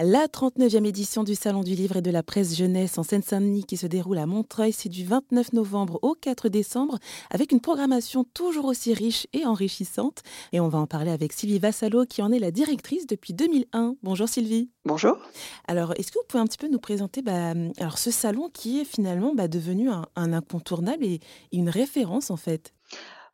La 39e édition du Salon du Livre et de la Presse Jeunesse en Seine-Saint-Denis qui se déroule à Montreuil, c'est du 29 novembre au 4 décembre avec une programmation toujours aussi riche et enrichissante. Et on va en parler avec Sylvie Vassalo qui en est la directrice depuis 2001. Bonjour Sylvie. Bonjour. Alors, est-ce que vous pouvez un petit peu nous présenter bah, alors ce salon qui est finalement bah, devenu un, incontournable et une référence en fait?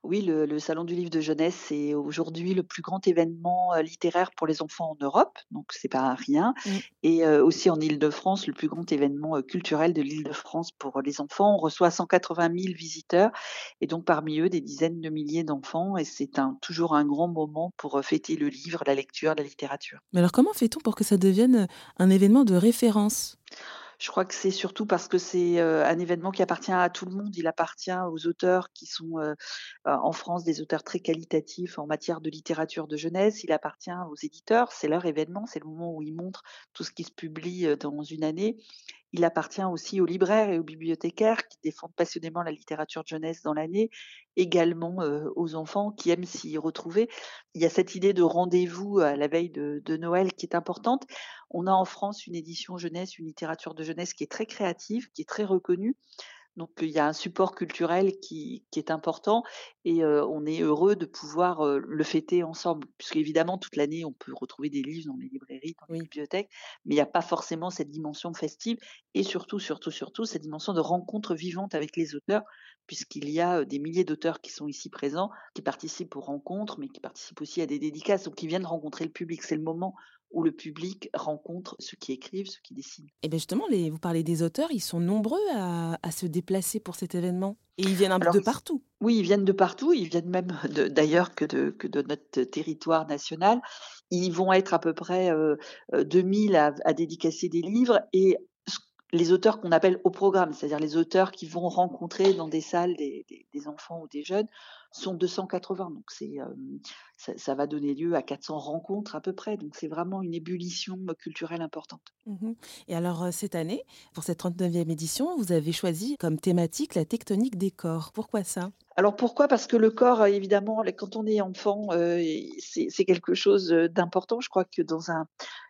Oui, le, Salon du livre de jeunesse, c'est aujourd'hui le plus grand événement littéraire pour les enfants en Europe, donc c'est pas rien. Mmh. Et aussi en Île-de-France, le plus grand événement culturel de l'Île-de-France pour les enfants. On reçoit 180 000 visiteurs et donc parmi eux des dizaines de milliers d'enfants. Et c'est un, toujours un grand moment pour fêter le livre, la lecture, la littérature. Mais alors comment fait-on pour que ça devienne un événement de référence? Je crois que c'est surtout parce que c'est un événement qui appartient à tout le monde. Il appartient aux auteurs qui sont en France des auteurs très qualitatifs en matière de littérature de jeunesse. Il appartient aux éditeurs. C'est leur événement. C'est le moment où ils montrent tout ce qui se publie dans une année. Il appartient aussi aux libraires et aux bibliothécaires qui défendent passionnément la littérature de jeunesse dans l'année, également aux enfants qui aiment s'y retrouver. Il y a cette idée de rendez-vous à la veille de, de, Noël qui est importante. On a en France une édition jeunesse, une littérature de jeunesse qui est très créative, qui est très reconnue. Donc il y a un support culturel qui, est important et on est heureux de pouvoir le fêter ensemble, puisque évidemment toute l'année on peut retrouver des livres dans les librairies, dans les bibliothèques, mais il n'y a pas forcément cette dimension festive et surtout, surtout, surtout cette dimension de rencontre vivante avec les auteurs, puisqu'il y a des milliers d'auteurs qui sont ici présents, qui participent aux rencontres, mais qui participent aussi à des dédicaces, donc qui viennent rencontrer le public. C'est le moment où le public rencontre ceux qui écrivent, ceux qui dessinent. Et bien justement, les, vous parlez des auteurs, ils sont nombreux à, se déplacer pour cet événement. Et ils viennent un peu de partout. Oui, ils viennent de partout. Ils viennent même d'ailleurs que de, que de notre territoire national. Ils vont être à peu près 2000 euh, à, dédicacer des livres et les auteurs qu'on appelle au programme, c'est-à-dire les auteurs qui vont rencontrer dans des salles des, enfants ou des jeunes, sont 280. Donc c'est, ça, va donner lieu à 400 rencontres à peu près. Donc c'est vraiment une ébullition culturelle importante. Mmh Et alors cette année, pour cette 39e édition, vous avez choisi comme thématique la tectonique des corps. Pourquoi ça? Alors pourquoi? Parce que le corps, évidemment, quand on est enfant, c'est quelque chose d'important. Je crois que dans un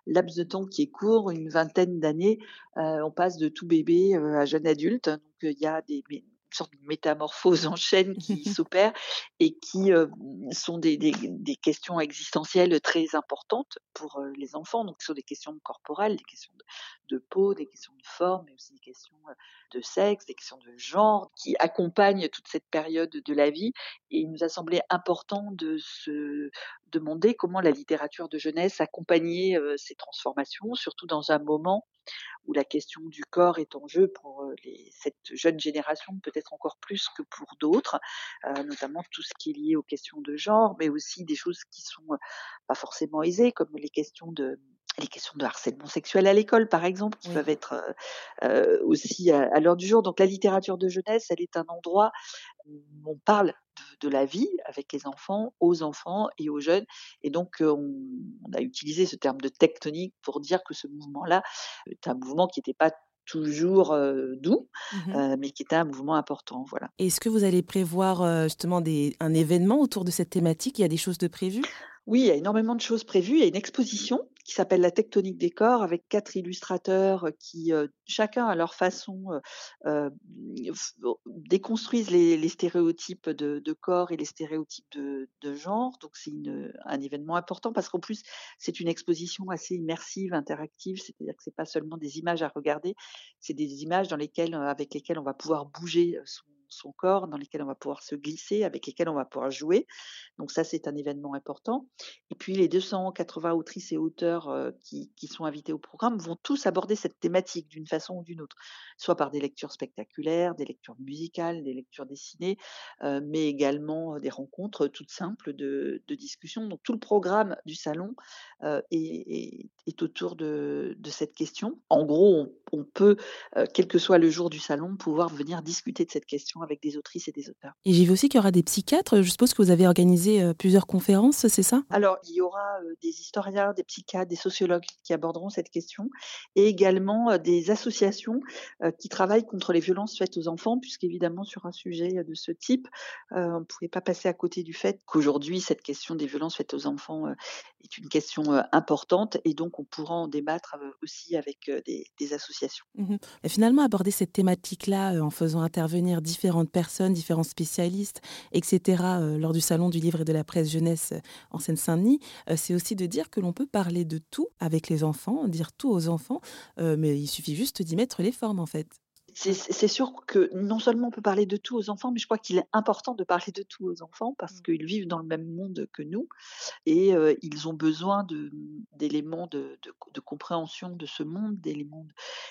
laps de temps qui est court, une vingtaine d'années, on passe de tout bébé à jeune adulte. Donc il y a des, sorte de métamorphose en chaîne qui s'opère et qui sont des, questions existentielles très importantes pour les enfants. Donc, ce sont des questions corporelles, des questions de, peau, des questions de forme, mais aussi des questions de sexe, des questions de genre qui accompagnent toute cette période de la vie. Et il nous a semblé important de se demander comment la littérature de jeunesse accompagnait ces transformations, surtout dans un moment où la question du corps est en jeu pour cette jeune génération, peut-être encore plus que pour d'autres, notamment tout ce qui est lié aux questions de genre, mais aussi des choses qui sont pas forcément aisées, comme les questions de les questions de harcèlement sexuel à l'école, par exemple, qui peuvent être aussi à, l'heure du jour. Donc la littérature de jeunesse, elle est un endroit où on parle de, la vie avec les enfants, aux enfants et aux jeunes. Et donc on, a utilisé ce terme de tectonique pour dire que ce mouvement-là est un mouvement qui n'était pas toujours doux, mmh mais qui était un mouvement important. Voilà. Est-ce que vous allez prévoir justement des, un événement autour de cette thématique? Il y a des choses de prévues? Oui, il y a énormément de choses prévues. Il y a une exposition qui s'appelle La tectonique des corps avec quatre illustrateurs qui, chacun à leur façon, déconstruisent les, stéréotypes de, corps et les stéréotypes de, genre. Donc c'est un événement important parce qu'en plus c'est une exposition assez immersive, interactive. C'est-à-dire que c'est pas seulement des images à regarder, c'est des images dans lesquelles, avec lesquelles on va pouvoir bouger son son corps, dans lesquels on va pouvoir se glisser, avec lesquels on va pouvoir jouer. Donc ça, c'est un événement important. Et puis les 280 autrices et auteurs euh, qui, sont invités au programme vont tous aborder cette thématique d'une façon ou d'une autre, soit par des lectures spectaculaires, des lectures musicales, des lectures dessinées, euh, mais également euh, des rencontres toutes simples de, discussion. Donc tout le programme du salon est, autour de, cette question. En gros, on peut, quel que soit le jour du salon, pouvoir venir discuter de cette question avec des autrices et des auteurs. Et j'ai vu aussi qu'il y aura des psychiatres. Je suppose que vous avez organisé plusieurs conférences, c'est ça? Alors, il y aura des historiens, des psychiatres, des sociologues qui aborderont cette question et également des associations qui travaillent contre les violences faites aux enfants, puisqu'évidemment, sur un sujet de ce type, on ne pouvait pas passer à côté du fait qu'aujourd'hui, cette question des violences faites aux enfants est une question importante et donc on pourra en débattre aussi avec des, associations. Mmh et finalement, aborder cette thématique-là en faisant intervenir différentes personnes, différents spécialistes, etc., lors du Salon du livre et de la presse jeunesse en Seine-Saint-Denis, c'est aussi de dire que l'on peut parler de tout avec les enfants, dire tout aux enfants, mais il suffit juste d'y mettre les formes en fait. C'est sûr que non seulement on peut parler de tout aux enfants, mais je crois qu'il est important de parler de tout aux enfants parce mmh. qu'ils vivent dans le même monde que nous et ils ont besoin d'éléments de, de, compréhension de ce monde, d'éléments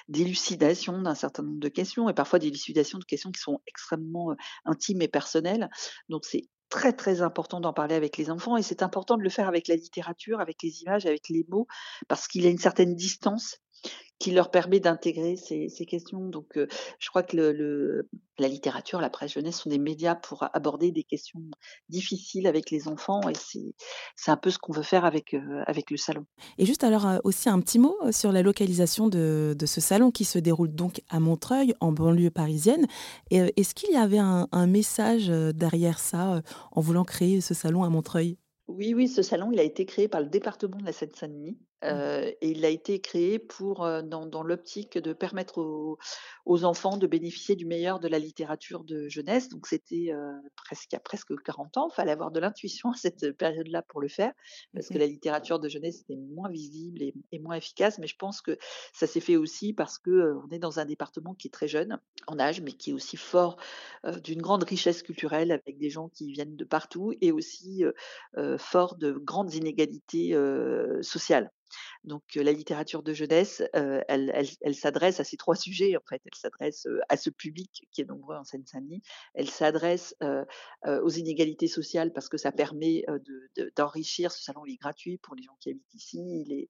d'élucidation d'un certain nombre de questions et parfois d'élucidation de questions qui sont extrêmement intimes et personnelles. Donc c'est très très important d'en parler avec les enfants et c'est important de le faire avec la littérature, avec les images, avec les mots, parce qu'il y a une certaine distance qui leur permet d'intégrer ces, questions. Donc, je crois que le, la littérature, la presse jeunesse sont des médias pour aborder des questions difficiles avec les enfants et c'est un peu ce qu'on veut faire avec, avec le salon. Et juste alors aussi un petit mot sur la localisation de, de, ce salon qui se déroule donc à Montreuil, en banlieue parisienne. Est-ce qu'il y avait un, un message derrière ça en voulant créer ce salon à Montreuil? Oui, oui, ce salon, il a été créé par le département de la Seine-Saint-Denis Mmh. et il a été créé pour, dans, l'optique de permettre aux, enfants de bénéficier du meilleur de la littérature de jeunesse. Donc c'était presque il y a presque 40 ans. Il fallait avoir de l'intuition à cette période-là pour le faire, parce que mmh la littérature de jeunesse était moins visible et, moins efficace. Mais je pense que ça s'est fait aussi parce que on est dans un département qui est très jeune en âge, mais qui est aussi fort d'une grande richesse culturelle avec des gens qui viennent de partout et aussi fort de grandes inégalités sociales. Donc la littérature de jeunesse, elle, s'adresse à ces trois sujets en fait. Elle s'adresse à ce public qui est nombreux en Seine-Saint-Denis. Elle s'adresse aux inégalités sociales parce que ça permet d'enrichir. ce salon il est gratuit pour les gens qui habitent ici.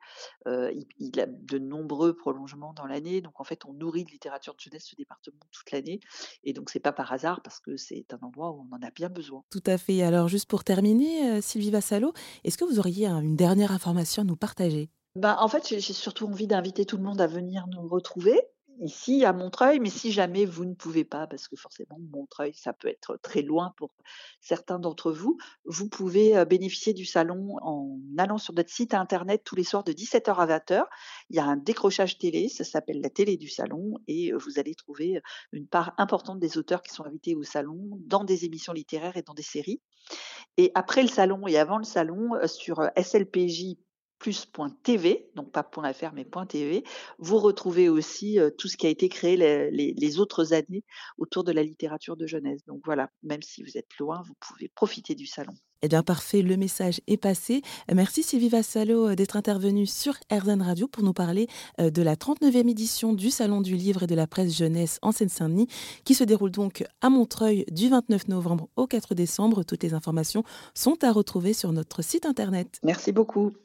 Il, a de nombreux prolongements dans l'année. Donc en fait, on nourrit de littérature de jeunesse ce département toute l'année. Et donc c'est pas par hasard parce que c'est un endroit où on en a bien besoin. Tout à fait. Alors juste pour terminer, Sylvie Vassalo, est-ce que vous auriez une dernière information à nous partager? Bah, en fait, j'ai surtout envie d'inviter tout le monde à venir nous retrouver ici à Montreuil, mais si jamais vous ne pouvez pas, parce que forcément Montreuil, ça peut être très loin pour certains d'entre vous, vous pouvez bénéficier du salon en allant sur notre site internet tous les soirs de 17h à 20h. Il y a un décrochage télé, ça s'appelle la télé du salon, et vous allez trouver une part importante des auteurs qui sont invités au salon dans des émissions littéraires et dans des séries. Et après le salon et avant le salon, sur slpj plus.tv, donc pas .fr mais .tv, vous retrouvez aussi tout ce qui a été créé les, autres années autour de la littérature de jeunesse. Donc voilà, même si vous êtes loin, vous pouvez profiter du salon. Eh bien, parfait, le message est passé. Merci Sylvie Vassalo d'être intervenue sur RZN Radio pour nous parler de la 39e édition du Salon du Livre et de la Presse Jeunesse en Seine-Saint-Denis, qui se déroule donc à Montreuil du 29 novembre au 4 décembre. Toutes les informations sont à retrouver sur notre site internet. Merci beaucoup.